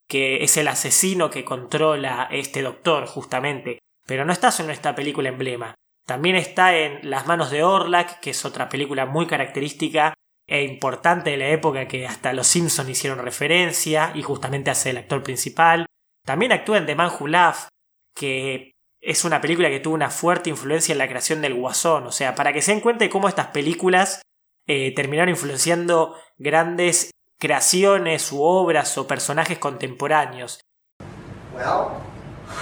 que es el asesino que controla este doctor, justamente. Pero no está solo en esta película emblema. También está en Las manos de Orlac, que es otra película muy característica e importante de la época que hasta los Simpsons hicieron referencia y justamente hace el actor principal. También actúa en The Man Who Laughed, que es una película que tuvo una fuerte influencia en la creación del Guasón. O sea, para que se den cuenta de cómo estas películas eh, terminaron influenciando grandes creaciones u obras o personajes contemporáneos. Well,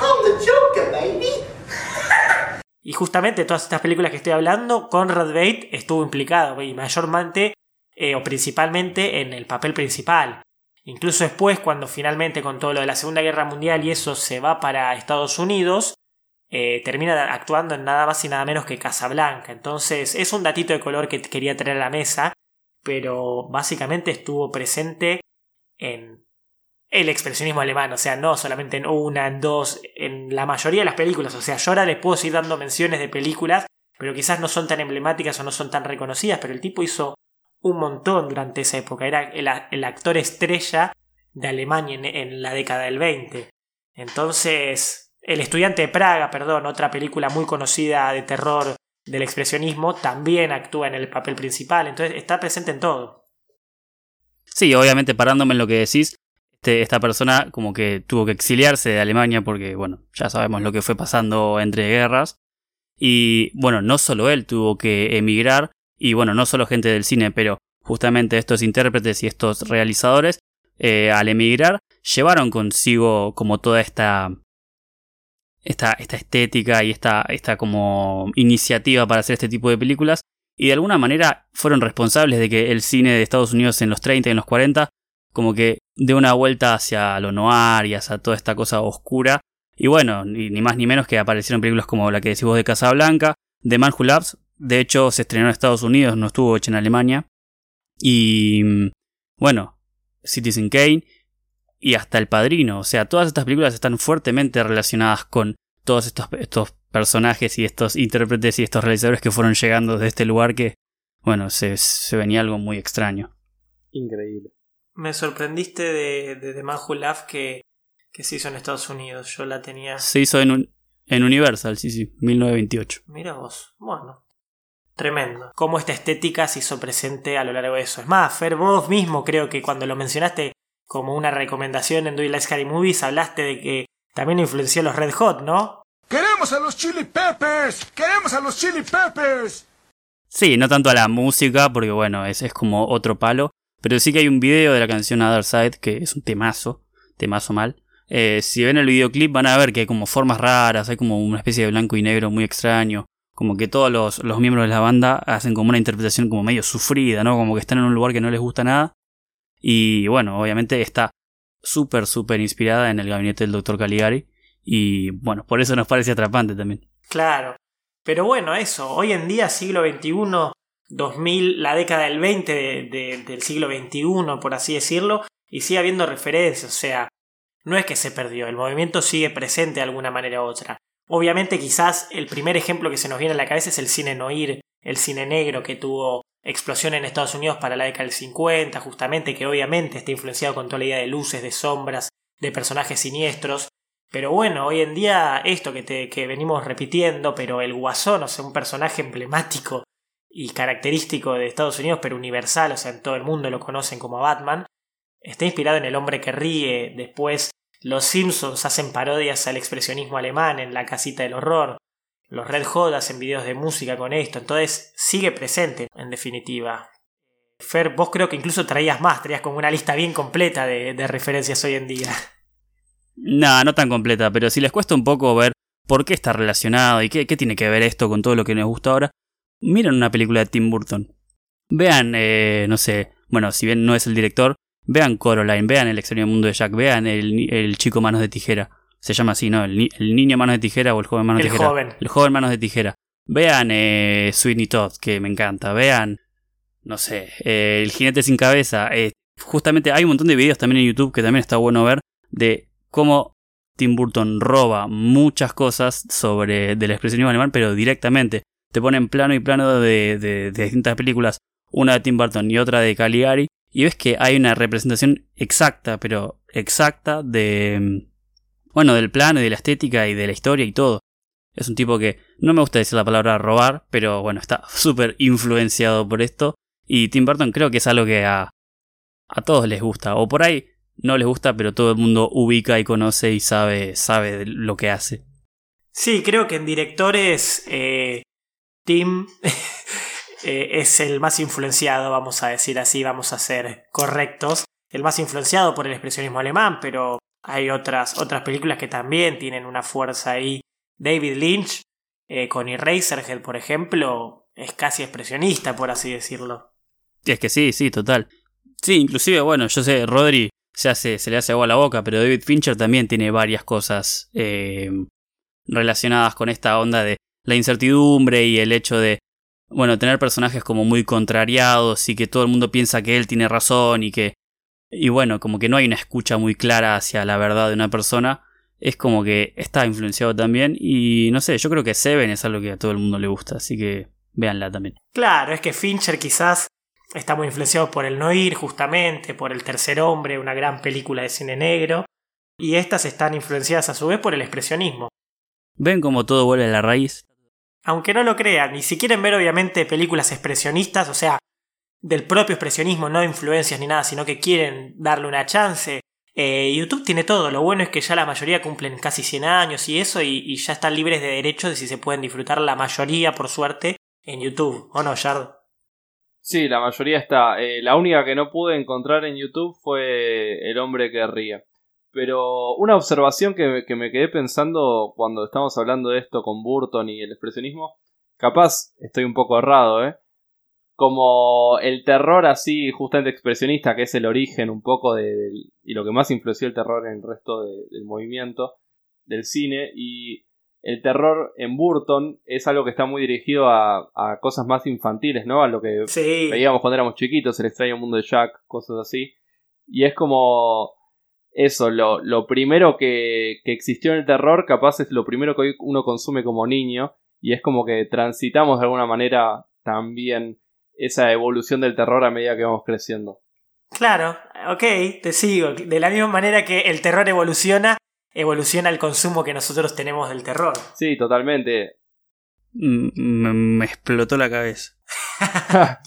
I'm the Joker, baby. Y justamente todas estas películas que estoy hablando, Conrad Bate estuvo implicado y mayormente eh, o principalmente en el papel principal. Incluso después, cuando finalmente con todo lo de la Segunda Guerra Mundial y eso se va para Estados Unidos, eh, termina actuando en nada más y nada menos que Casablanca. Entonces es un datito de color que quería traer a la mesa, pero básicamente estuvo presente en el expresionismo alemán, o sea, no solamente en una, en dos, en la mayoría de las películas, o sea, yo ahora les puedo seguir dando menciones de películas, pero quizás no son tan emblemáticas o no son tan reconocidas, pero el tipo hizo un montón durante esa época, era el, actor estrella de Alemania en, en, la década del 20. Entonces, El estudiante de Praga, perdón, otra película muy conocida de terror del expresionismo, también actúa en el papel principal, entonces está presente en todo. Sí, obviamente parándome en lo que decís, este, esta persona como que tuvo que exiliarse de Alemania porque, bueno, ya sabemos lo que fue pasando entre guerras. Y bueno, no solo él tuvo que emigrar, y bueno, no solo gente del cine, pero justamente estos intérpretes y estos realizadores, eh, al emigrar, llevaron consigo como toda esta, esta, esta estética y esta, esta como iniciativa para hacer este tipo de películas. Y de alguna manera fueron responsables de que el cine de Estados Unidos en los 30 y en los 40 como que de una vuelta hacia lo noir y hacia toda esta cosa oscura. Y bueno, ni, más ni menos que aparecieron películas como la que decís vos de Casablanca, The Man Who de hecho se estrenó en Estados Unidos, no estuvo hecha en Alemania. Y mm, bueno, Citizen Kane y hasta El Padrino. O sea, todas estas películas están fuertemente relacionadas con todos estos, estos personajes y estos intérpretes y estos realizadores que fueron llegando de este lugar que, bueno, se, se venía algo muy extraño. Increíble. Me sorprendiste de, de The Man Who Laughed que, que se hizo en Estados Unidos. Yo la tenía. Se hizo en, un- en Universal, sí, sí, 1928. Mira vos. Bueno. Tremendo. Cómo esta estética se hizo presente a lo largo de eso. Es más, Fer, vos mismo creo que cuando lo mencionaste como una recomendación en Do You Like Scary Movies, hablaste de que también influenció a los Red Hot, ¿no? ¡Queremos a los Chili Peppers! ¡Queremos a los Chili Peppers! Sí, no tanto a la música, porque bueno, es, es como otro palo. Pero sí que hay un video de la canción Other Side, que es un temazo, temazo mal. Eh, si ven el videoclip van a ver que hay como formas raras, hay como una especie de blanco y negro muy extraño. Como que todos los, los miembros de la banda hacen como una interpretación como medio sufrida, ¿no? Como que están en un lugar que no les gusta nada. Y bueno, obviamente está súper, súper inspirada en el gabinete del Dr. Caligari. Y bueno, por eso nos parece atrapante también. Claro. Pero bueno, eso, hoy en día, siglo XXI, 2000, la década del 20 de- de- del siglo XXI, por así decirlo, y sigue habiendo referencias, o sea, no es que se perdió, el movimiento sigue presente de alguna manera u otra. Obviamente quizás el primer ejemplo que se nos viene a la cabeza es el cine noir, el cine negro que tuvo explosión en Estados Unidos para la década del 50, justamente, que obviamente está influenciado con toda la idea de luces, de sombras, de personajes siniestros, pero bueno, hoy en día esto que, te, que venimos repitiendo, pero el guasón, o sea, un personaje emblemático y característico de Estados Unidos, pero universal, o sea, en todo el mundo lo conocen como Batman, está inspirado en El hombre que ríe, después los Simpsons hacen parodias al expresionismo alemán en La casita del horror, los Red Hot hacen videos de música con esto, entonces sigue presente, en definitiva. Fer, vos creo que incluso traías más, traías como una lista bien completa de, referencias hoy en día. No, no tan completa, pero si les cuesta un poco ver por qué está relacionado y qué, tiene que ver esto con todo lo que nos gusta ahora, miren una película de Tim Burton. Vean, eh, no sé, bueno, si bien no es el director, vean Coraline, vean El extraño mundo de Jack, vean el chico manos de tijera. Se llama así, ¿no? El, ni- el niño manos de tijera o el joven manos El de tijera. joven. El joven manos de tijera. Vean eh, Sweeney Todd, que me encanta. Vean, no sé, eh, El jinete sin cabeza. eh, justamente hay un montón de videos también en YouTube que también está bueno ver de cómo Tim Burton roba muchas cosas sobre del expresionismo alemán, pero directamente. Te ponen plano y plano de, de- de distintas películas, una de Tim Burton y otra de Caligari, y ves que hay una representación exacta, pero exacta de... Bueno, del plano y de la estética y de la historia y todo. Es un tipo que no me gusta decir la palabra robar, pero bueno, está [laughs] súper influenciado por esto. Y Tim Burton creo que es algo que a, a todos les gusta. O por ahí no les gusta, pero todo el mundo ubica y conoce y sabe, sabe lo que hace. Sí, creo que en directores eh, Tim [laughs] eh, es el más influenciado, vamos a decir así, vamos a ser correctos. El más influenciado por el expresionismo alemán, pero hay otras, otras películas que también tienen una fuerza ahí. David Lynch, eh, con Eraserhead, por ejemplo, es casi expresionista, por así decirlo. Es que sí, sí, total. Sí, inclusive, bueno, yo sé, Rodri se, hace, se le hace agua a la boca, pero David Fincher también tiene varias cosas eh, relacionadas con esta onda de la incertidumbre y el hecho de, bueno, tener personajes como muy contrariados y que todo el mundo piensa que él tiene razón y que, y bueno, como que no hay una escucha muy clara hacia la verdad de una persona, es como que está influenciado también y no sé, yo creo que Seven es algo que a todo el mundo le gusta, así que véanla también. Claro, es que Fincher quizás está muy influenciado por el Noir, justamente, por El Tercer Hombre, una gran película de cine negro, y estas están influenciadas a su vez por el expresionismo. ¿Ven cómo todo vuelve a la raíz? Aunque no lo crean, y si quieren ver obviamente películas expresionistas, o sea, del propio expresionismo, no influencias ni nada, sino que quieren darle una chance, eh, YouTube tiene todo, lo bueno es que ya la mayoría cumplen casi 100 años y eso, y, y ya están libres de derechos de si se pueden disfrutar la mayoría, por suerte, en YouTube, ¿o no, Yard? Sí, la mayoría está. Eh, la única que no pude encontrar en YouTube fue El hombre que ría. Pero una observación que, que me quedé pensando cuando estamos hablando de esto con Burton y el expresionismo, capaz estoy un poco errado, ¿eh? Como el terror así, justamente expresionista, que es el origen un poco de, y lo que más influenció el terror en el resto de- del movimiento del cine. Y el terror en Burton es algo que está muy dirigido a, a cosas más infantiles, ¿no? A lo que Sí. veíamos cuando éramos chiquitos, el extraño mundo de Jack, cosas así. Y es como eso, lo, lo primero que, que existió en el terror, capaz es lo primero que hoy uno consume como niño. Y es como que transitamos de alguna manera también esa evolución del terror a medida que vamos creciendo. Claro, ok, te sigo. De la misma manera que el terror evoluciona, evoluciona el consumo que nosotros tenemos del terror. Sí, totalmente. Mm, Me, me explotó la cabeza. [laughs]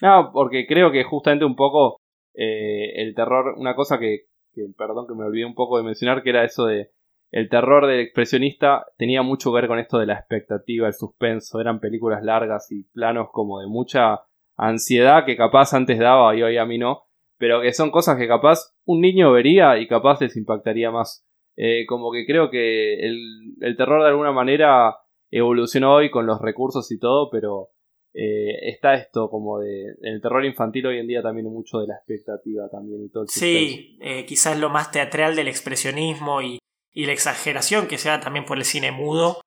No, porque creo que justamente un poco eh, el terror, una cosa que, que, perdón que me olvidé un poco de mencionar, que era eso de el terror del expresionista tenía mucho que ver con esto de la expectativa, el suspenso, eran películas largas y planos como de mucha ansiedad que capaz antes daba y hoy a mí no, pero que son cosas que capaz un niño vería y capaz les impactaría más. Eh, como que creo que el, el terror de alguna manera evolucionó hoy con los recursos y todo, pero eh, está esto como de el terror infantil hoy en día también mucho de la expectativa también y todo el. Sí, eh, quizás lo más teatral del expresionismo y, y la exageración que se da también por el cine mudo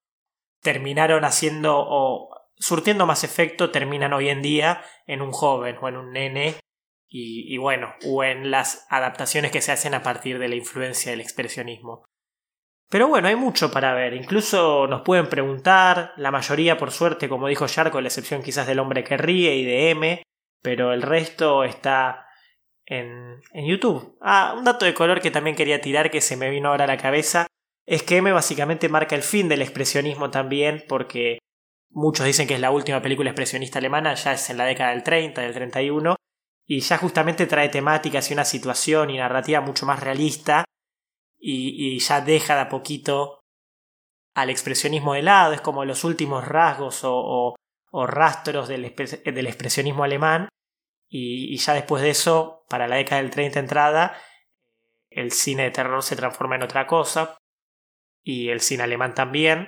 terminaron haciendo o surtiendo más efecto terminan hoy en día en un joven o en un nene y, bueno, o en las adaptaciones que se hacen a partir de la influencia del expresionismo. Pero bueno, hay mucho para ver. Incluso nos pueden preguntar, la mayoría por suerte, como dijo Shark, con la excepción quizás del hombre que ríe y de M, pero el resto está en, YouTube. Ah, un dato de color que también quería tirar que se me vino ahora a la cabeza es que M básicamente marca el fin del expresionismo también porque muchos dicen que es la última película expresionista alemana, ya es en la década del 30, del 31, y ya justamente trae temáticas y una situación y narrativa mucho más realista y, ya deja de a poquito al expresionismo de lado, es como los últimos rasgos o, rastros del expresionismo alemán y, y ya después de eso, para la década del 30 entrada, el cine de terror se transforma en otra cosa y el cine alemán también.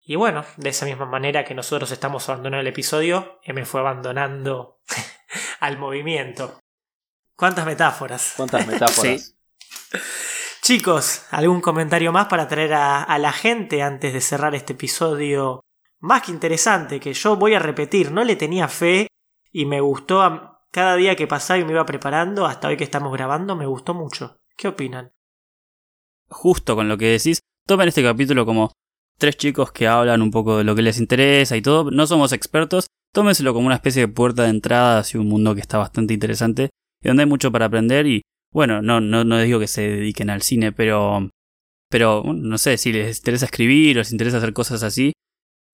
Y bueno, de esa misma manera que nosotros estamos abandonando el episodio, M fue abandonando [laughs] al movimiento. ¿Cuántas metáforas? ¿Cuántas metáforas? [laughs] Chicos, ¿algún comentario más para traer a, a la gente antes de cerrar este episodio más que interesante? Que yo voy a repetir, no le tenía fe y me gustó cada día que pasaba y me iba preparando, hasta hoy que estamos grabando, me gustó mucho. ¿Qué opinan? Justo con lo que decís, tomen este capítulo como tres chicos que hablan un poco de lo que les interesa y todo. No somos expertos, tómenselo como una especie de puerta de entrada hacia un mundo que está bastante interesante y donde hay mucho para aprender y bueno, no, no, no digo que se dediquen al cine, pero, pero no sé, si les interesa escribir o les interesa hacer cosas así,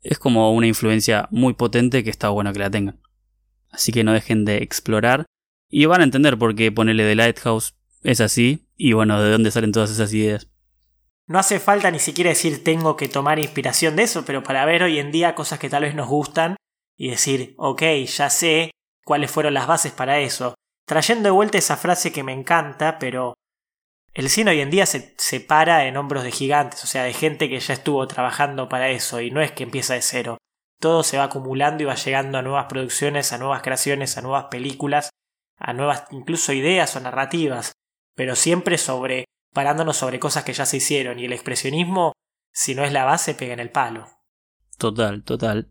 es como una influencia muy potente que está bueno que la tengan. Así que no dejen de explorar y van a entender por qué ponerle The Lighthouse es así y bueno, de dónde salen todas esas ideas. No hace falta ni siquiera decir tengo que tomar inspiración de eso, pero para ver hoy en día cosas que tal vez nos gustan y decir, ok, ya sé cuáles fueron las bases para eso. Trayendo de vuelta esa frase que me encanta, pero el cine hoy en día se, se para en hombros de gigantes, o sea, de gente que ya estuvo trabajando para eso y no es que empieza de cero. Todo se va acumulando y va llegando a nuevas producciones, a nuevas creaciones, a nuevas películas, a nuevas incluso ideas o narrativas, pero siempre sobre parándonos sobre cosas que ya se hicieron y el expresionismo, si no es la base, pega en el palo. Total, total.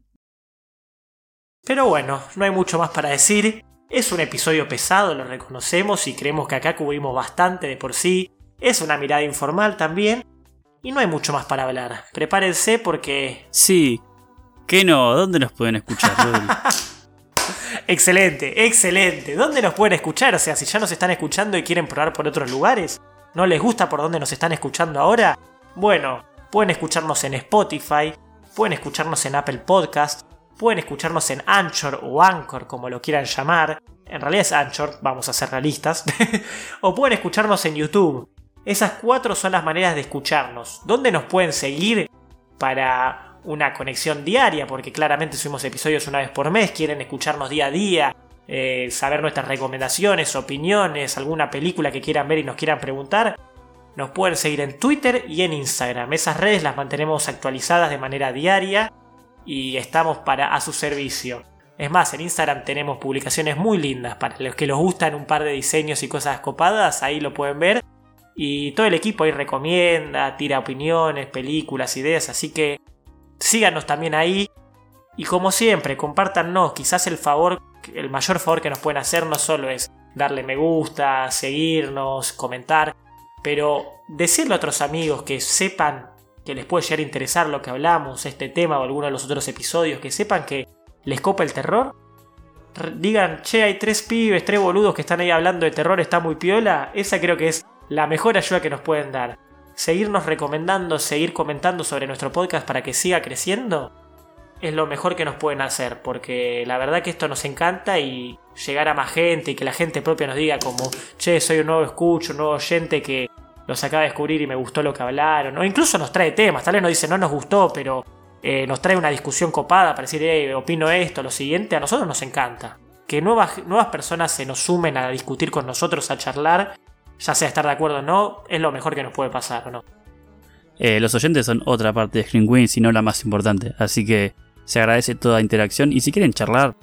Pero bueno, no hay mucho más para decir. Es un episodio pesado, lo reconocemos y creemos que acá cubrimos bastante de por sí. Es una mirada informal también. Y no hay mucho más para hablar. Prepárense porque... Sí. ¿Qué no? ¿Dónde nos pueden escuchar? [laughs] Excelente, excelente. ¿Dónde nos pueden escuchar? O sea, si ya nos están escuchando y quieren probar por otros lugares, ¿no les gusta por dónde nos están escuchando ahora? Bueno, pueden escucharnos en Spotify, pueden escucharnos en Apple Podcast, pueden escucharnos en Anchor o Anchor, como lo quieran llamar. En realidad es Anchor, vamos a ser realistas. [laughs] o pueden escucharnos en YouTube. Esas cuatro son las maneras de escucharnos. ¿Dónde nos pueden seguir para una conexión diaria, porque claramente subimos episodios una vez por mes, quieren escucharnos día a día, eh, saber nuestras recomendaciones, opiniones, alguna película que quieran ver y nos quieran preguntar, nos pueden seguir en Twitter y en Instagram. Esas redes las mantenemos actualizadas de manera diaria y estamos para a su servicio. Es más, en Instagram tenemos publicaciones muy lindas para los que les gustan un par de diseños y cosas copadas, ahí lo pueden ver. Y todo el equipo ahí recomienda, tira opiniones, películas, ideas, así que síganos también ahí. Y como siempre, compártanos, quizás el favor, el mayor favor que nos pueden hacer no solo es darle me gusta, seguirnos, comentar, pero decirle a otros amigos que sepan que les puede llegar a interesar lo que hablamos, este tema o alguno de los otros episodios, que sepan que les copa el terror. Digan, che, hay tres pibes, tres boludos que están ahí hablando de terror, está muy piola. Esa creo que es la mejor ayuda que nos pueden dar. Seguirnos recomendando, seguir comentando sobre nuestro podcast para que siga creciendo, es lo mejor que nos pueden hacer, porque la verdad que esto nos encanta y llegar a más gente y que la gente propia nos diga como, che, soy un nuevo escucho, un nuevo oyente que los acaba de descubrir y me gustó lo que hablaron, o incluso nos trae temas, tal vez nos dice no nos gustó, pero eh, nos trae una discusión copada para decir, eh, opino esto, lo siguiente, a nosotros nos encanta. Que nuevas, nuevas personas se nos sumen a discutir con nosotros, a charlar, ya sea estar de acuerdo o no, es lo mejor que nos puede pasar, ¿o no? Eh, los oyentes son otra parte de Screen Queen, si no la más importante, así que se agradece toda interacción y si quieren charlar,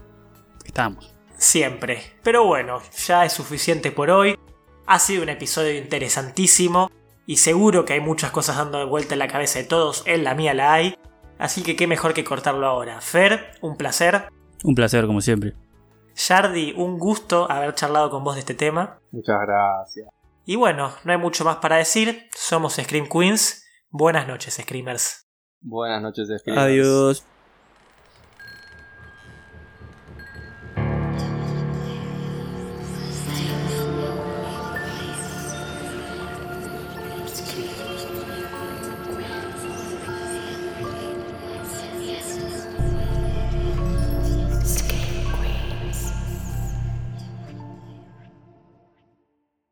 estamos. Siempre. Pero bueno, ya es suficiente por hoy. Ha sido un episodio interesantísimo y seguro que hay muchas cosas dando de vuelta en la cabeza de todos, en la mía la hay. Así que qué mejor que cortarlo ahora. Fer, un placer. Un placer como siempre. Yardi, un gusto haber charlado con vos de este tema. Muchas gracias. Y bueno, no hay mucho más para decir. Somos Scream Queens. Buenas noches, Screamers. Buenas noches, Screamers. Adiós.